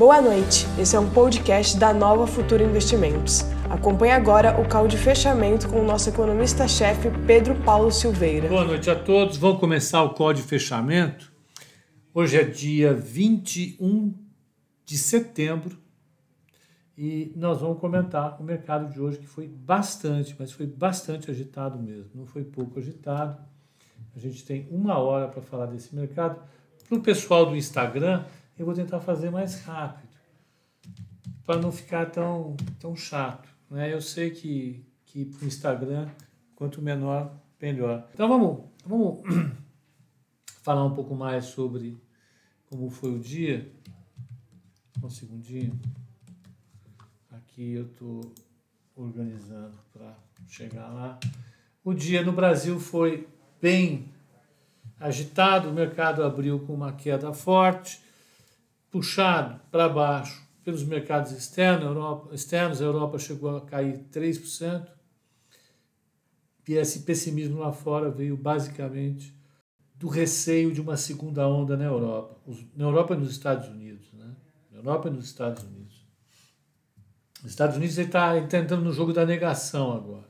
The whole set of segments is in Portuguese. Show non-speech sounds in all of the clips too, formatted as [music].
Boa noite, esse é um podcast da Nova Futura Investimentos. Acompanhe agora o call de fechamento com o nosso economista-chefe Pedro Paulo Silveira. Boa noite a todos, vamos começar o call de fechamento. Hoje é dia 21 de setembro e nós vamos comentar o mercado de hoje que foi bastante, mas foi bastante agitado mesmo, não foi pouco agitado. A gente tem uma hora para falar desse mercado. Para o pessoal do Instagram, eu vou tentar fazer mais rápido, para não ficar tão, tão chato. Né? Eu sei que, que para o Instagram, quanto menor, melhor. Então vamos, vamos [clears throat] falar um pouco mais sobre como foi o dia. Um segundinho. Aqui eu estou organizando para chegar lá. O dia no Brasil foi bem agitado, o mercado abriu com uma queda forte puxado para baixo pelos mercados externos, Europa, externos, a Europa chegou a cair 3%, e esse pessimismo lá fora veio basicamente do receio de uma segunda onda na Europa, na Europa e nos Estados Unidos, né? Na Europa e nos Estados Unidos. Os Estados Unidos está entrando no jogo da negação agora.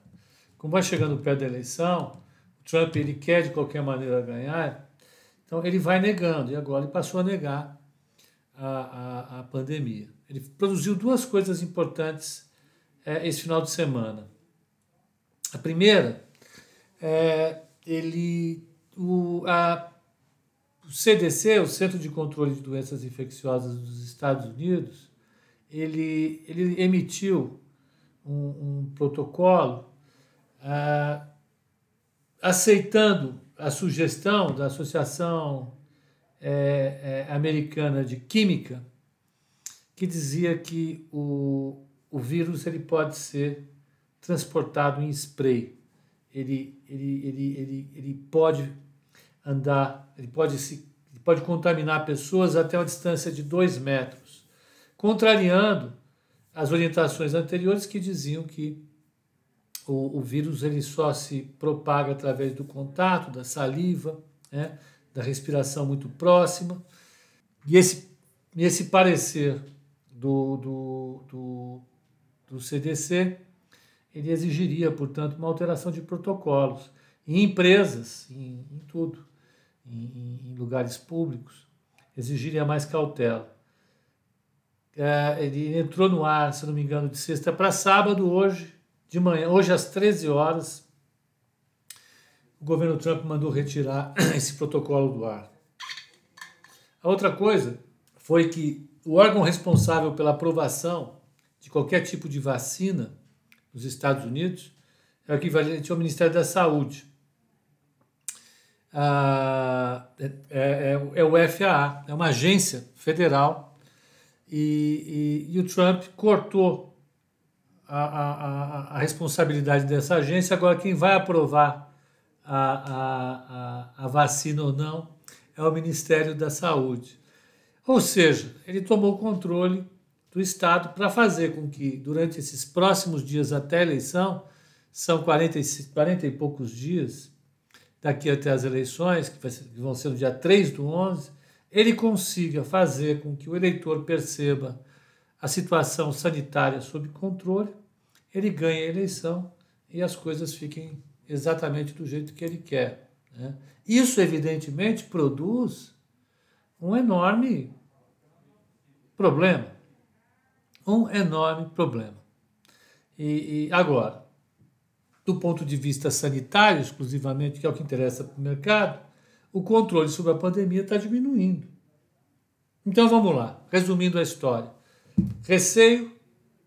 Como vai chegando perto da eleição, o Trump ele quer de qualquer maneira ganhar, então ele vai negando, e agora ele passou a negar a, a, a pandemia. Ele produziu duas coisas importantes é, esse final de semana. A primeira, é, ele, o, a, o CDC, o Centro de Controle de Doenças Infecciosas dos Estados Unidos, ele, ele emitiu um, um protocolo ah, aceitando a sugestão da Associação é, é, americana de química que dizia que o, o vírus ele pode ser transportado em spray. Ele, ele, ele, ele, ele pode andar, ele pode, se, ele pode contaminar pessoas até uma distância de dois metros, contrariando as orientações anteriores que diziam que o, o vírus ele só se propaga através do contato, da saliva, né? Da respiração muito próxima. E esse, esse parecer do, do, do, do CDC, ele exigiria, portanto, uma alteração de protocolos em empresas, em, em tudo, em, em, lugares públicos, exigiria mais cautela. É, ele entrou no ar, se não me engano, de sexta para sábado, hoje, de manhã, hoje às 13 horas, o governo Trump mandou retirar [clears throat] esse protocolo do ar. A outra coisa foi que o órgão responsável pela aprovação de qualquer tipo de vacina nos Estados Unidos é o equivalente ao Ministério da Saúde. Ah, é, é, é, o FAA, é uma agência federal, e, e, e o Trump cortou a, a, a responsabilidade dessa agência. Agora, quem vai aprovar a, a, a, a vacina ou não é o Ministério da Saúde. Ou seja, ele tomou controle do Estado para fazer com que, durante esses próximos dias até a eleição, são 40 e, 40 e poucos dias, daqui até as eleições, que, vão ser no dia 3 do 11, ele consiga fazer com que o eleitor perceba a situação sanitária sob controle, ele ganhe a eleição e as coisas fiquem exatamente do jeito que ele quer. Né? Isso, evidentemente, produz um enorme problema. Um enorme problema. E, e, agora, do ponto de vista sanitário, exclusivamente, que é o que interessa para o mercado, o controle sobre a pandemia está diminuindo. Então vamos lá, resumindo a história. Receio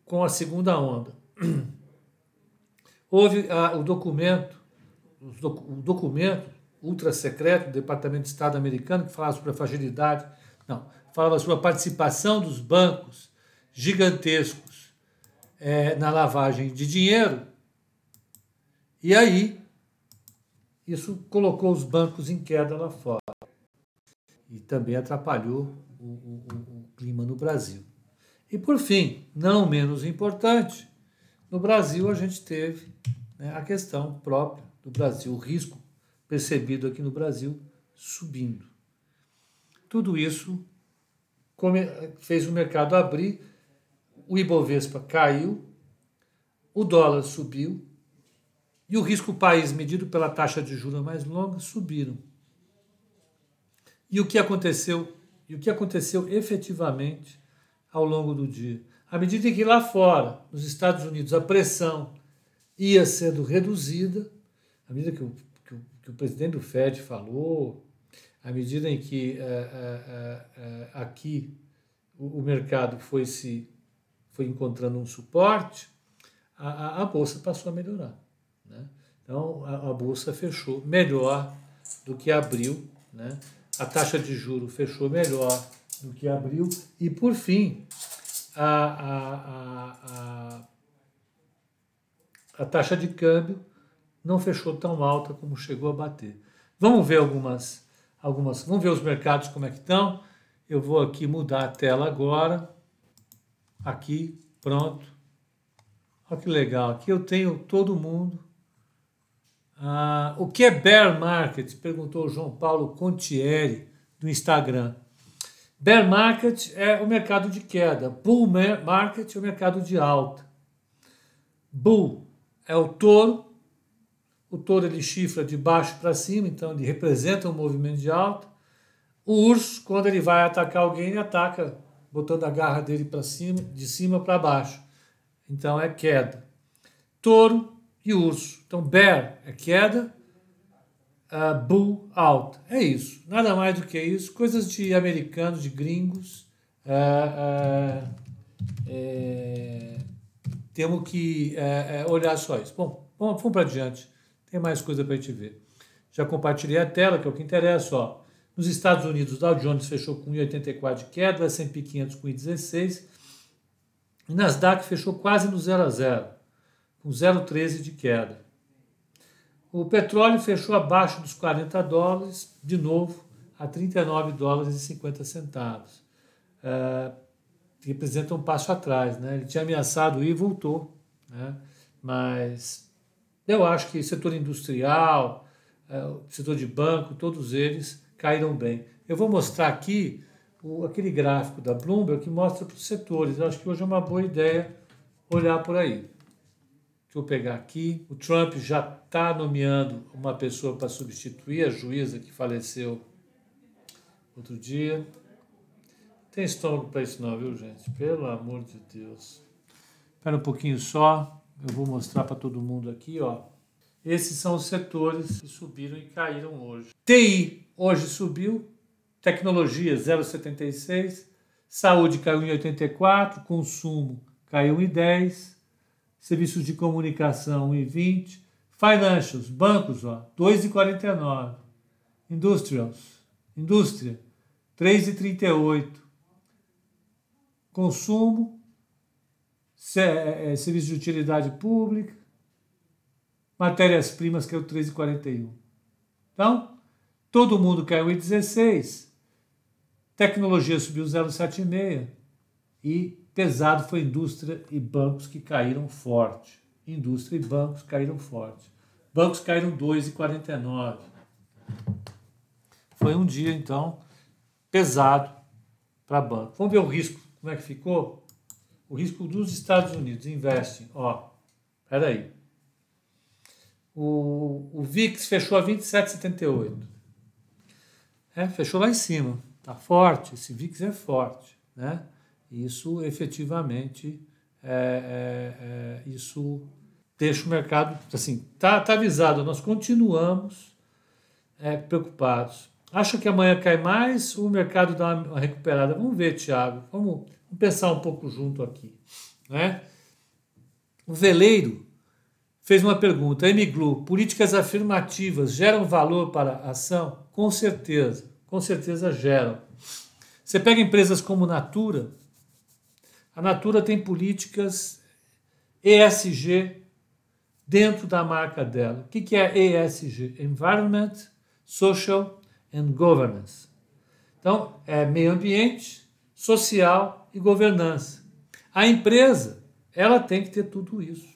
com a segunda onda. [clears throat] Houve ah, o documento, o documento ultra secreto do Departamento de Estado americano que falava sobre a fragilidade, não, falava sobre a participação dos bancos gigantescos é, na lavagem de dinheiro. E aí, isso colocou os bancos em queda lá fora. E também atrapalhou o, o, o clima no Brasil. E por fim, não menos importante, no Brasil, a gente teve né, a questão própria do Brasil, o risco percebido aqui no Brasil subindo. Tudo isso fez o mercado abrir, o Ibovespa caiu, o dólar subiu e o risco país medido pela taxa de juros mais longa subiram. E o que aconteceu? E o que aconteceu efetivamente ao longo do dia? À medida que lá fora, nos Estados Unidos, a pressão ia sendo reduzida, à medida que o, que o, que o presidente do Fed falou, à medida em que uh, uh, uh, aqui o, o, mercado foi se foi encontrando um suporte, a, a, a bolsa passou a melhorar. Né? Então a, a, bolsa fechou melhor do que abriu, né? a taxa de juro fechou melhor do que abriu e por fim a, a, a, a taxa de câmbio não fechou tão alta como chegou a bater. Vamos ver algumas, algumas, vamos ver os mercados como é que estão. Eu vou aqui mudar a tela agora. Aqui, pronto. Olha que legal. Aqui eu tenho todo mundo. Ah, o que é bear market? Perguntou João Paulo Contieri do Instagram. Bear market é o mercado de queda. Bull market é o mercado de alta. Bull é o touro o touro ele chifra de baixo para cima, então ele representa um movimento de alta. O urso, quando ele vai atacar alguém, ele ataca botando a garra dele para cima, de cima para baixo. Então é queda. Touro e urso. Então bear é queda, uh, bull alta. É isso. Nada mais do que isso. Coisas de americanos, de gringos. Uh, uh, é, temos que é, olhar só isso. Bom, vamos, vamos para adiante. Tem mais coisa para a gente ver. Já compartilhei a tela, que é o que interessa. Ó. Nos Estados Unidos, o Dow Jones fechou com 1,84 de queda, S&P 500 com 1,16 e Nasdaq fechou quase no 0 a 0, com 0,13 de queda. O petróleo fechou abaixo dos 40 dólares, de novo, a 39 dólares e 50 centavos. É, representa um passo atrás, né? Ele tinha ameaçado ir e voltou, né? Mas eu acho que setor industrial, é, setor de banco, todos eles caíram bem. Eu vou mostrar aqui o, aquele gráfico da Bloomberg que mostra para os setores. Eu acho que hoje é uma boa ideia olhar por aí. Deixa eu pegar aqui. O Trump já está nomeando uma pessoa para substituir a juíza que faleceu outro dia. Tem estômago para isso não, viu, gente? Pelo amor de Deus. Espera um pouquinho só. Eu vou mostrar para todo mundo aqui, ó. Esses são os setores que subiram e caíram hoje. TI hoje subiu, tecnologia 0,76, saúde caiu em 84, consumo caiu em 10, serviços de comunicação em 20, financials, bancos, ó, 2,49, industrials, indústria 3,38, consumo é, é, serviço de utilidade pública, matérias-primas que é o 13,41. Então, todo mundo caiu em 16, tecnologia subiu 0,76 e pesado foi indústria e bancos que caíram forte. Indústria e bancos caíram forte. Bancos caíram 2,49. Foi um dia, então, pesado para banco. Vamos ver o risco, como é que ficou? o risco dos Estados Unidos investem, ó, peraí. O, o VIX fechou a 27,78. É, fechou lá em cima. Tá forte, esse VIX é forte, né? Isso efetivamente é, é, é, isso deixa o mercado assim, tá, tá avisado, nós continuamos é, preocupados. Acha que amanhã cai mais o mercado dá uma recuperada? Vamos ver, Thiago. Vamos, Vamos pensar um pouco junto aqui. Né? O veleiro fez uma pergunta. Emiglu, políticas afirmativas geram valor para a ação? Com certeza, com certeza geram. Você pega empresas como Natura, a Natura tem políticas ESG dentro da marca dela. O que é ESG? Environment, Social and Governance. Então, é meio ambiente, social e governança. A empresa, ela tem que ter tudo isso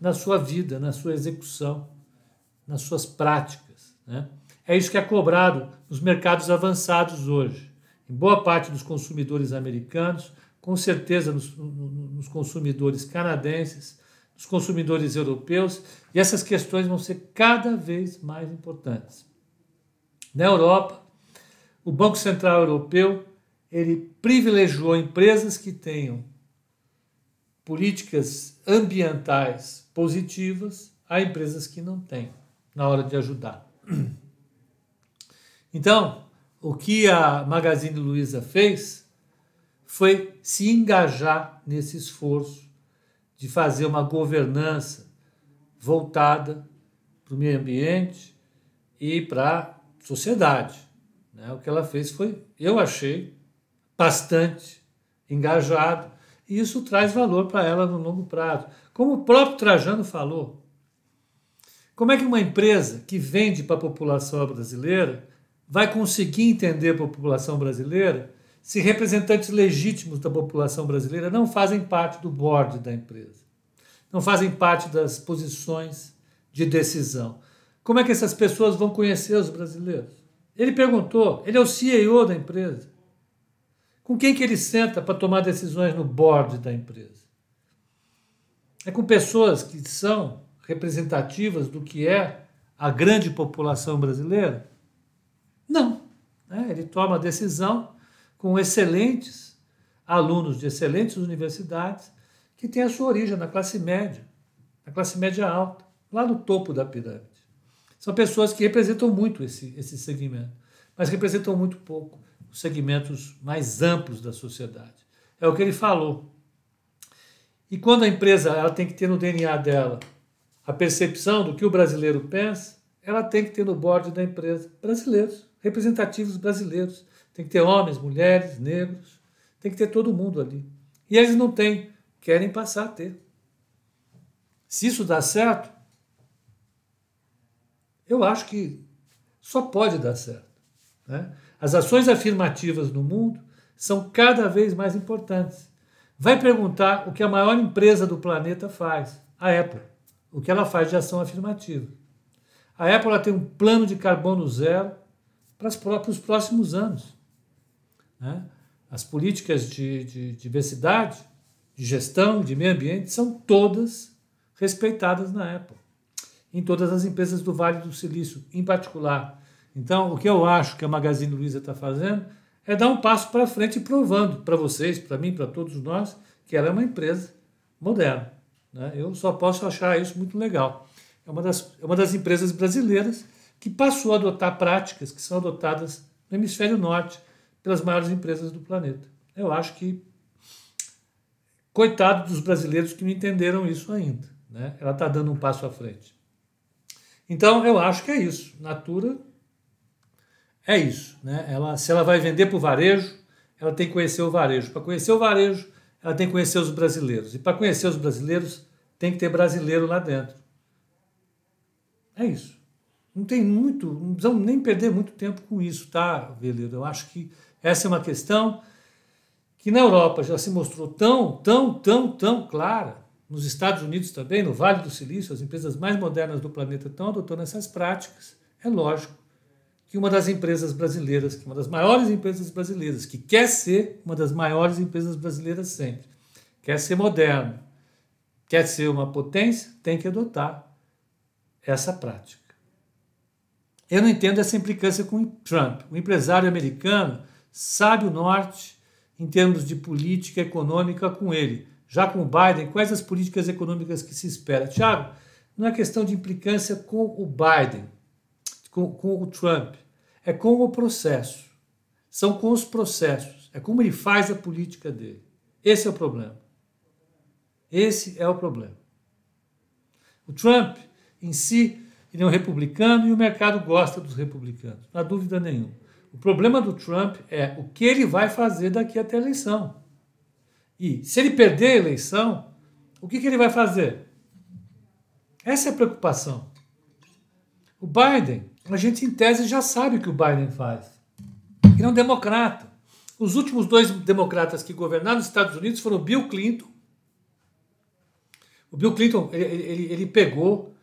na sua vida, na sua execução, nas suas práticas. Né? É isso que é cobrado nos mercados avançados hoje. em boa parte dos consumidores americanos, com certeza nos, nos consumidores canadenses, nos consumidores europeus, e essas questões vão ser cada vez mais importantes. Na Europa, o Banco Central Europeu ele privilegiou empresas que tenham políticas ambientais positivas a empresas que não têm na hora de ajudar. Então, o que a Magazine Luiza fez foi se engajar nesse esforço de fazer uma governança voltada para o meio ambiente e para a sociedade. Né? O que ela fez foi, eu achei, bastante engajado, e isso traz valor para ela no longo prazo. Como o próprio Trajano falou, como é que uma empresa que vende para a população brasileira vai conseguir entender a população brasileira se representantes legítimos da população brasileira não fazem parte do board da empresa, não fazem parte das posições de decisão? Como é que essas pessoas vão conhecer os brasileiros? Ele perguntou, ele é o CEO da empresa. Com quem que ele senta para tomar decisões no board da empresa? É com pessoas que são representativas do que é a grande população brasileira? Não. Né? Ele toma a decisão com excelentes alunos de excelentes universidades que têm a sua origem na classe média, na classe média alta, lá no topo da pirâmide. São pessoas que representam muito esse, esse segmento, mas representam muito pouco os segmentos mais amplos da sociedade. É o que ele falou. E quando a empresa ela tem que ter no DNA dela a percepção do que o brasileiro pensa, ela tem que ter no board da empresa brasileiros, representativos brasileiros. Tem que ter homens, mulheres, negros, tem que ter todo mundo ali. E eles não têm, querem passar a ter. Se isso dá certo, eu acho que só pode dar certo. Né? As ações afirmativas no mundo são cada vez mais importantes. Vai perguntar o que a maior empresa do planeta faz, a Apple. O que ela faz de ação afirmativa. A Apple tem um plano de carbono zero para, os próximos anos. Né? As políticas de, de diversidade, de gestão, de meio ambiente são todas respeitadas na Apple. Em todas as empresas do Vale do Silício, em particular. Então, o que eu acho que a Magazine Luiza está fazendo é dar um passo para frente, provando para vocês, para mim, para todos nós, que ela é uma empresa moderna. Né? Eu só posso achar isso muito legal. É uma, das, é uma das empresas brasileiras que passou a adotar práticas que são adotadas no hemisfério norte pelas maiores empresas do planeta. Eu acho que coitado dos brasileiros que não entenderam isso ainda. Né? Ela está dando um passo à frente. Então, eu acho que é isso. Natura é isso. Né? Ela, se ela vai vender para o varejo, ela tem que conhecer o varejo. Para conhecer o varejo, ela tem que conhecer os brasileiros. E para conhecer os brasileiros, tem que ter brasileiro lá dentro. É isso. Não tem muito, não precisamos nem perder muito tempo com isso, tá, Veleiro? Eu acho que essa é uma questão que na Europa já se mostrou tão, tão, tão, tão clara. Nos Estados Unidos também, no Vale do Silício, as empresas mais modernas do planeta estão adotando essas práticas. É lógico que uma das empresas brasileiras, que uma das maiores empresas brasileiras, que quer ser uma das maiores empresas brasileiras sempre, quer ser moderno, quer ser uma potência, tem que adotar essa prática. Eu não entendo essa implicância com Trump. O empresário americano sabe o norte em termos de política econômica com ele. Já com o Biden, quais as políticas econômicas que se espera? Tiago, não é questão de implicância com o Biden com, com o Trump, é com o processo. São com os processos. É como ele faz a política dele. Esse é o problema. Esse é o problema. O Trump, em si, ele é um republicano e o mercado gosta dos republicanos, não há dúvida nenhuma. O problema do Trump é o que ele vai fazer daqui até a eleição. E se ele perder a eleição, o que, que ele vai fazer? Essa é a preocupação. O Biden a gente, em tese, já sabe o que o Biden faz. Ele é um democrata. Os últimos dois democratas que governaram os Estados Unidos foram o Bill Clinton. O Bill Clinton ele, ele, ele pegou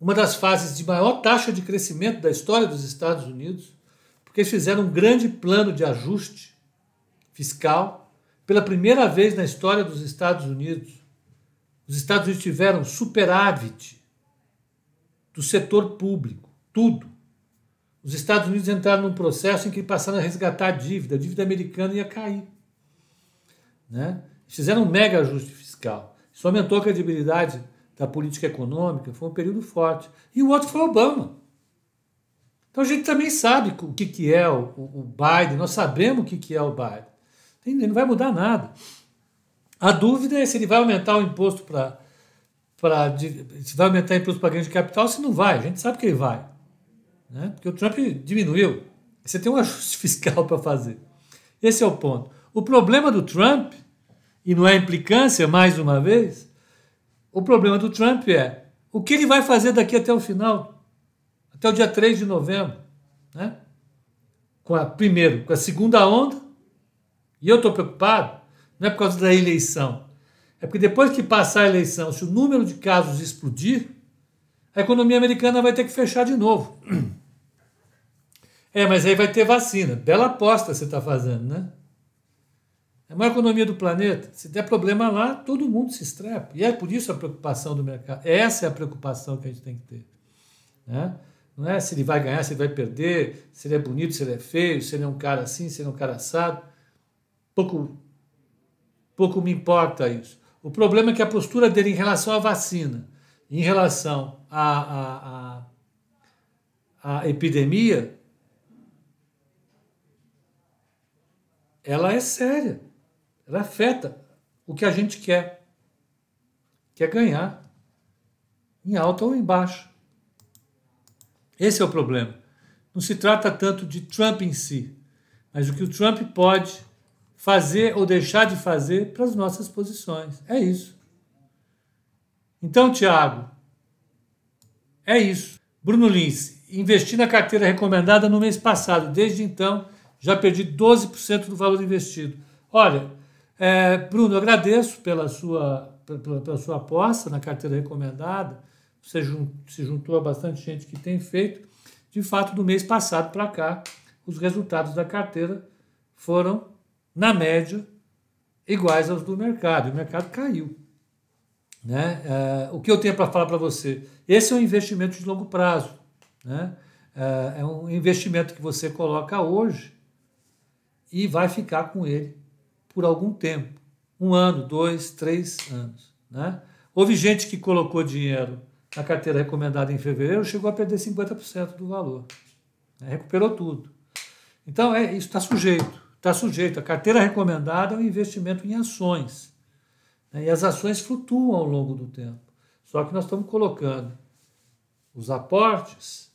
uma das fases de maior taxa de crescimento da história dos Estados Unidos, porque eles fizeram um grande plano de ajuste fiscal. Pela primeira vez na história dos Estados Unidos, os Estados Unidos tiveram superávit do setor público, tudo. Os Estados Unidos entraram num processo em que passaram a resgatar a dívida, a dívida americana ia cair. Né? Fizeram um mega ajuste fiscal. Isso aumentou a credibilidade da política econômica, foi um período forte. E o outro foi Obama. Então a gente também sabe o que, que é o, o Biden, nós sabemos o que, que é o Biden. Ele não vai mudar nada. A dúvida é se ele vai aumentar o imposto para. Se vai aumentar o imposto para ganho de capital, se não vai. A gente sabe que ele vai. Né? Porque o Trump diminuiu. Você tem um ajuste [laughs] fiscal para fazer. Esse é o ponto. O problema do Trump, e não é implicância, mais uma vez, o problema do Trump é o que ele vai fazer daqui até o final, até o dia 3 de novembro. Né? Com a, primeiro, com a segunda onda, e eu estou preocupado, não é por causa da eleição, é porque depois que passar a eleição, se o número de casos explodir, a economia americana vai ter que fechar de novo. É, mas aí vai ter vacina. Bela aposta você está fazendo, né? É a maior economia do planeta. Se der problema lá, todo mundo se estrepa. E é por isso a preocupação do mercado. Essa é a preocupação que a gente tem que ter. Né? Não é se ele vai ganhar, se ele vai perder, se ele é bonito, se ele é feio, se ele é um cara assim, se ele é um cara assado. Pouco, pouco me importa isso. O problema é que a postura dele em relação à vacina, em relação à, à, à epidemia, ela é séria. Ela afeta o que a gente quer. Quer ganhar. Em alta ou em baixa. Esse é o problema. Não se trata tanto de Trump em si, mas o que o Trump pode fazer ou deixar de fazer para as nossas posições. É isso. Então, Tiago, é isso. Bruno Lins, investi na carteira recomendada no mês passado. Desde então, já perdi 12% do valor investido. Olha, é, Bruno, agradeço pela sua, pela, pela, sua aposta na carteira recomendada. Se juntou a bastante gente que tem feito. De fato, do mês passado para cá, os resultados da carteira foram, na média, iguais aos do mercado. O mercado caiu. Né? É, o que eu tenho para falar para você? Esse é um investimento de longo prazo. Né? É, é um investimento que você coloca hoje e vai ficar com ele por algum tempo um ano, dois, três anos. Né? Houve gente que colocou dinheiro na carteira recomendada em fevereiro, chegou a perder 50% do valor. Né? Recuperou tudo. Então, é, isso está sujeito. Está sujeito. A carteira recomendada é um investimento em ações. Né? E as ações flutuam ao longo do tempo. Só que nós estamos colocando os aportes,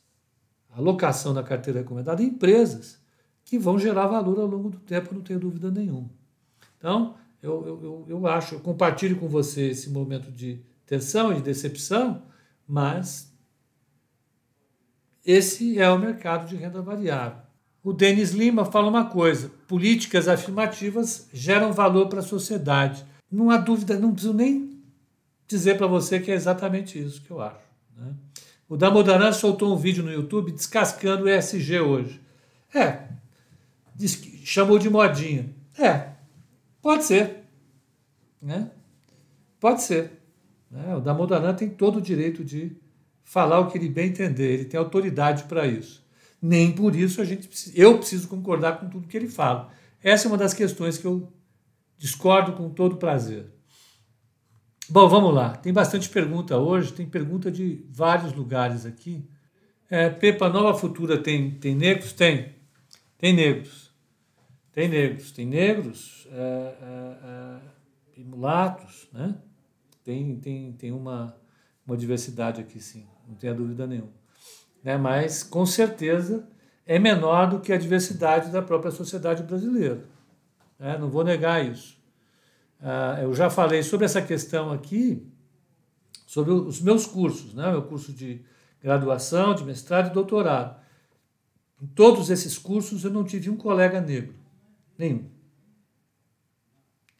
a alocação da carteira recomendada em empresas que vão gerar valor ao longo do tempo, não tenho dúvida nenhuma. Então, eu, eu, eu acho, eu compartilho com você esse momento de tensão e de decepção, mas esse é o mercado de renda variável. O Denis Lima fala uma coisa: políticas afirmativas geram valor para a sociedade. Não há dúvida, não preciso nem dizer para você que é exatamente isso que eu acho. Né? O Damodaran soltou um vídeo no YouTube descascando o ESG hoje. É, que, chamou de modinha. É, pode ser. Né? Pode ser. Né? O Damodaran tem todo o direito de falar o que ele bem entender, ele tem autoridade para isso. Nem por isso a gente eu preciso concordar com tudo que ele fala. Essa é uma das questões que eu discordo com todo prazer. Bom, vamos lá. Tem bastante pergunta hoje, tem pergunta de vários lugares aqui. É, Pepa Nova Futura tem, tem negros? Tem. Tem negros. Tem negros, tem negros é, é, é, e mulatos, né? Tem, tem, tem uma, uma diversidade aqui, sim, não tenha dúvida nenhuma. Né? Mas, com certeza, é menor do que a diversidade da própria sociedade brasileira. Né? Não vou negar isso. Ah, eu já falei sobre essa questão aqui, sobre os meus cursos, né? meu curso de graduação, de mestrado e doutorado. Em todos esses cursos eu não tive um colega negro. Nenhum.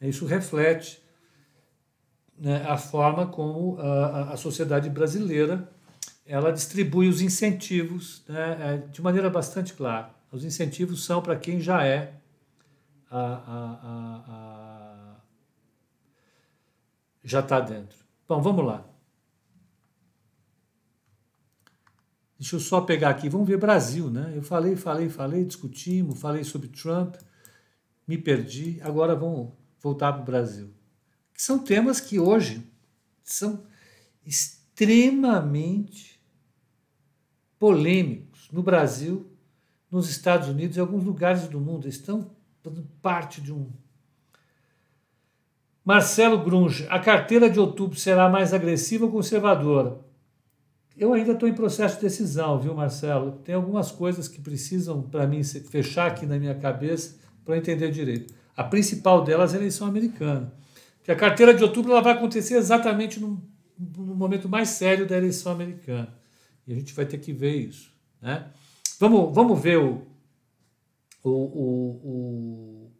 Isso reflete né, a forma como a, a, sociedade brasileira ela distribui os incentivos né, é, de maneira bastante clara. Os incentivos são para quem já é a, a, já está dentro. Bom, vamos lá. Deixa eu só pegar aqui, vamos ver Brasil, né? Eu falei, falei, falei, discutimos, falei sobre Trump, me perdi, agora vamos voltar para o Brasil. São temas que hoje são extremamente polêmicos no Brasil, nos Estados Unidos e alguns lugares do mundo. Estão fazendo parte de um. Marcelo Grunge, a carteira de outubro será mais agressiva ou conservadora? Eu ainda estou em processo de decisão, viu, Marcelo? Tem algumas coisas que precisam, para mim, fechar aqui na minha cabeça para entender direito. A principal delas é a eleição americana. Que a carteira de outubro ela vai acontecer exatamente no, no momento mais sério da eleição americana. E a gente vai ter que ver isso. Né? Vamos, vamos ver o, o, o, o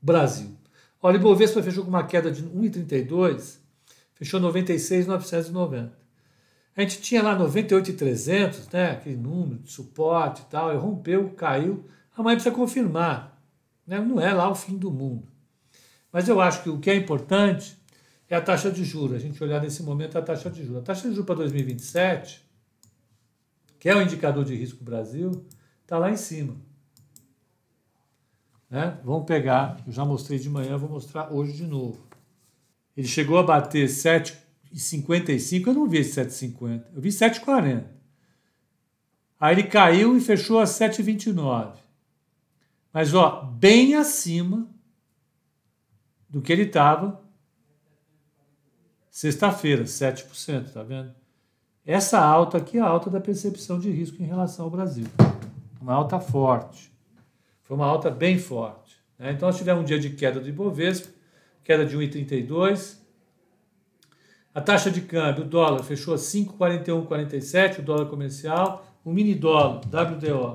Brasil. Olha, o Ibovespa fechou com uma queda de 1,32, fechou 96,990. A gente tinha lá 98,300, né, aquele número de suporte e tal, e rompeu, caiu. Amanhã precisa confirmar. Né? Não é lá o fim do mundo. Mas eu acho que o que é importante é a taxa de juros. A gente olhar nesse momento a taxa de juros. A taxa de juros para 2027, que é o indicador de risco Brasil, está lá em cima. Né? Vamos pegar, eu já mostrei de manhã, vou mostrar hoje de novo. Ele chegou a bater 7 e 55, eu não vi esse 7,50, eu vi 7,40. Aí ele caiu e fechou a 7,29. Mas ó, bem acima do que ele estava sexta-feira, 7%, tá vendo? Essa alta aqui é a alta da percepção de risco em relação ao Brasil. Uma alta forte. Foi uma alta bem forte. Né? Então, nós tivemos um dia de queda do Ibovespa, queda de 1,32, a taxa de câmbio, o dólar fechou a 5,4147, o dólar comercial. O mini dólar, WDO,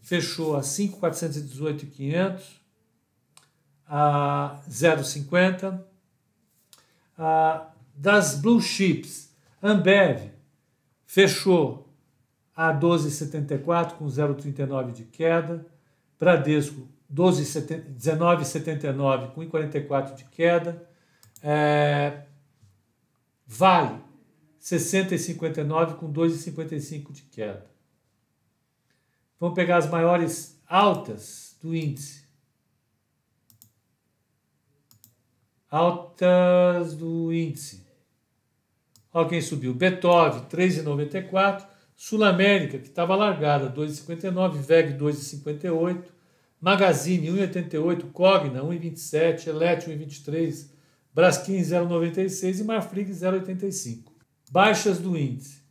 fechou a 5,418,500, a 0,50. Das blue chips, Ambev fechou a 12,74 com 0,39 de queda. Bradesco 19,79 com 1,44 de queda. É, Vale, 60,59 com 2,55 de queda. Vamos pegar as maiores altas do índice. Altas do índice. Olha quem subiu. Beethoven, 3,94. Sul América, que estava largada, 2,59. VEG, 2,58. Magazine, 1,88. Cogna, 1,27. Elete, 1,23. Braskem 0,96 e Marfrig 0,85. Baixas do índice.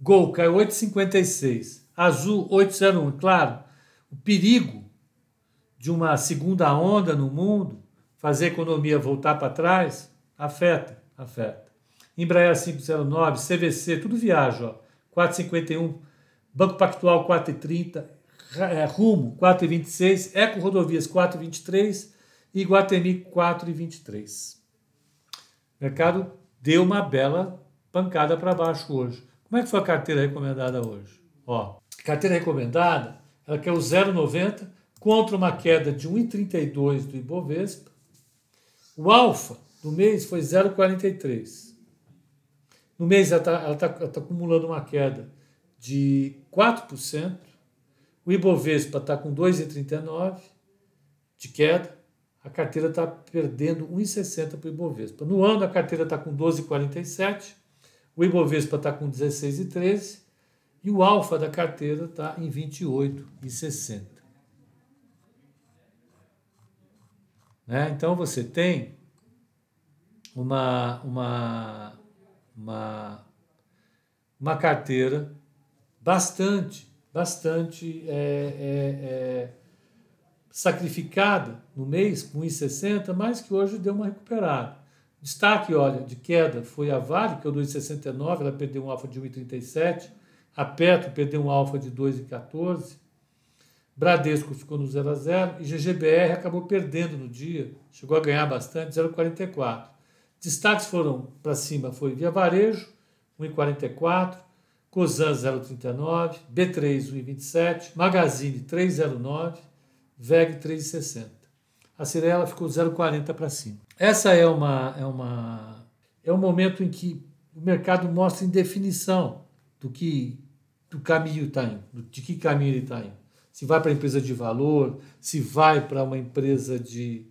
Gol caiu 8,56. Azul 8,01. Claro, o perigo de uma segunda onda no mundo, fazer a economia voltar para trás, afeta, afeta. Embraer 509, CVC, tudo viaja, ó. 4,51. Banco Pactual 4,30. É, Rumo 4,26. Eco Rodovias 4,23 e Guatemi 4,23. O mercado deu uma bela pancada para baixo hoje. Como é que foi a carteira recomendada hoje? Ó, carteira recomendada, ela quer o 0,90 contra uma queda de 1,32 do Ibovespa. O alfa do mês foi 0,43. No mês ela está tá, tá acumulando uma queda de 4%. O Ibovespa está com 2,39 de queda a carteira está perdendo 1,60 para o Ibovespa. No ano, a carteira está com 12,47, o Ibovespa está com 16,13 e o alfa da carteira está em 28,60. Né? Então, você tem uma, uma, uma, uma carteira bastante, bastante é, é, é, sacrificada no mês com 1,60, mas que hoje deu uma recuperada. Destaque, olha, de queda foi a Vale, que é o 2,69, ela perdeu um alfa de 1,37, a Petro perdeu um alfa de 2,14, Bradesco ficou no 0 a 0 e GGBR acabou perdendo no dia, chegou a ganhar bastante, 0,44. Destaques foram para cima, foi Via Varejo, 1,44, Cosan 0,39, B3 1,27, Magazine 3,09, VEG 3,60. A Cirela ficou 0,40 para cima. Essa é uma é uma é um momento em que o mercado mostra indefinição do que do caminho está indo, de que caminho ele está indo. Se vai para a empresa de valor, se vai para uma empresa de,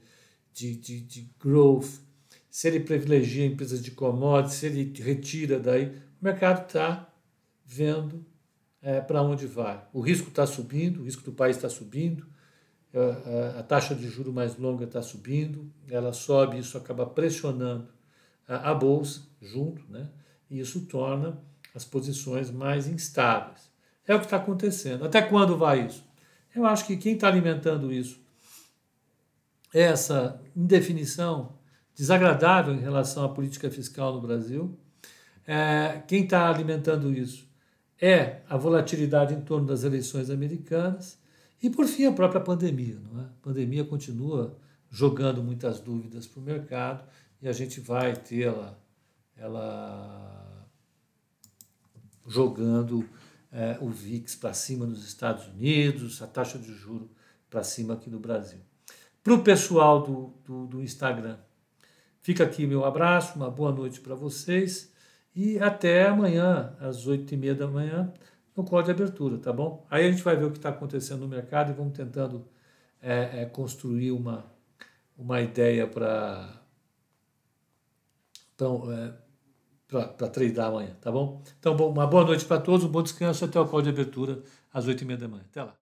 de, de, de growth, se ele privilegia empresas de commodities, se ele retira daí, o mercado está vendo é, para onde vai. O risco está subindo, o risco do país está subindo, a, a, a, taxa de juro mais longa está subindo, ela sobe, isso acaba pressionando a, a bolsa junto, né? e isso torna as posições mais instáveis. É o que está acontecendo. Até quando vai isso? Eu acho que quem está alimentando isso é essa indefinição desagradável em relação à política fiscal no Brasil. É, quem está alimentando isso é a volatilidade em torno das eleições americanas e, por fim, a própria pandemia. Não é? A pandemia continua jogando muitas dúvidas para o mercado e a gente vai ter ela, ela jogando é, o VIX para cima nos Estados Unidos, a taxa de juro para cima aqui no Brasil. Para o pessoal do, do, do Instagram, fica aqui meu abraço, uma boa noite para vocês e até amanhã, às oito e meia da manhã, no código de abertura, tá bom? Aí a gente vai ver o que está acontecendo no mercado e vamos tentando é, é, construir uma, uma ideia para então, é, para treinar amanhã, tá bom? Então, bom, uma boa noite para todos, um bom descanso até o código de abertura às oito e meia da manhã. Até lá.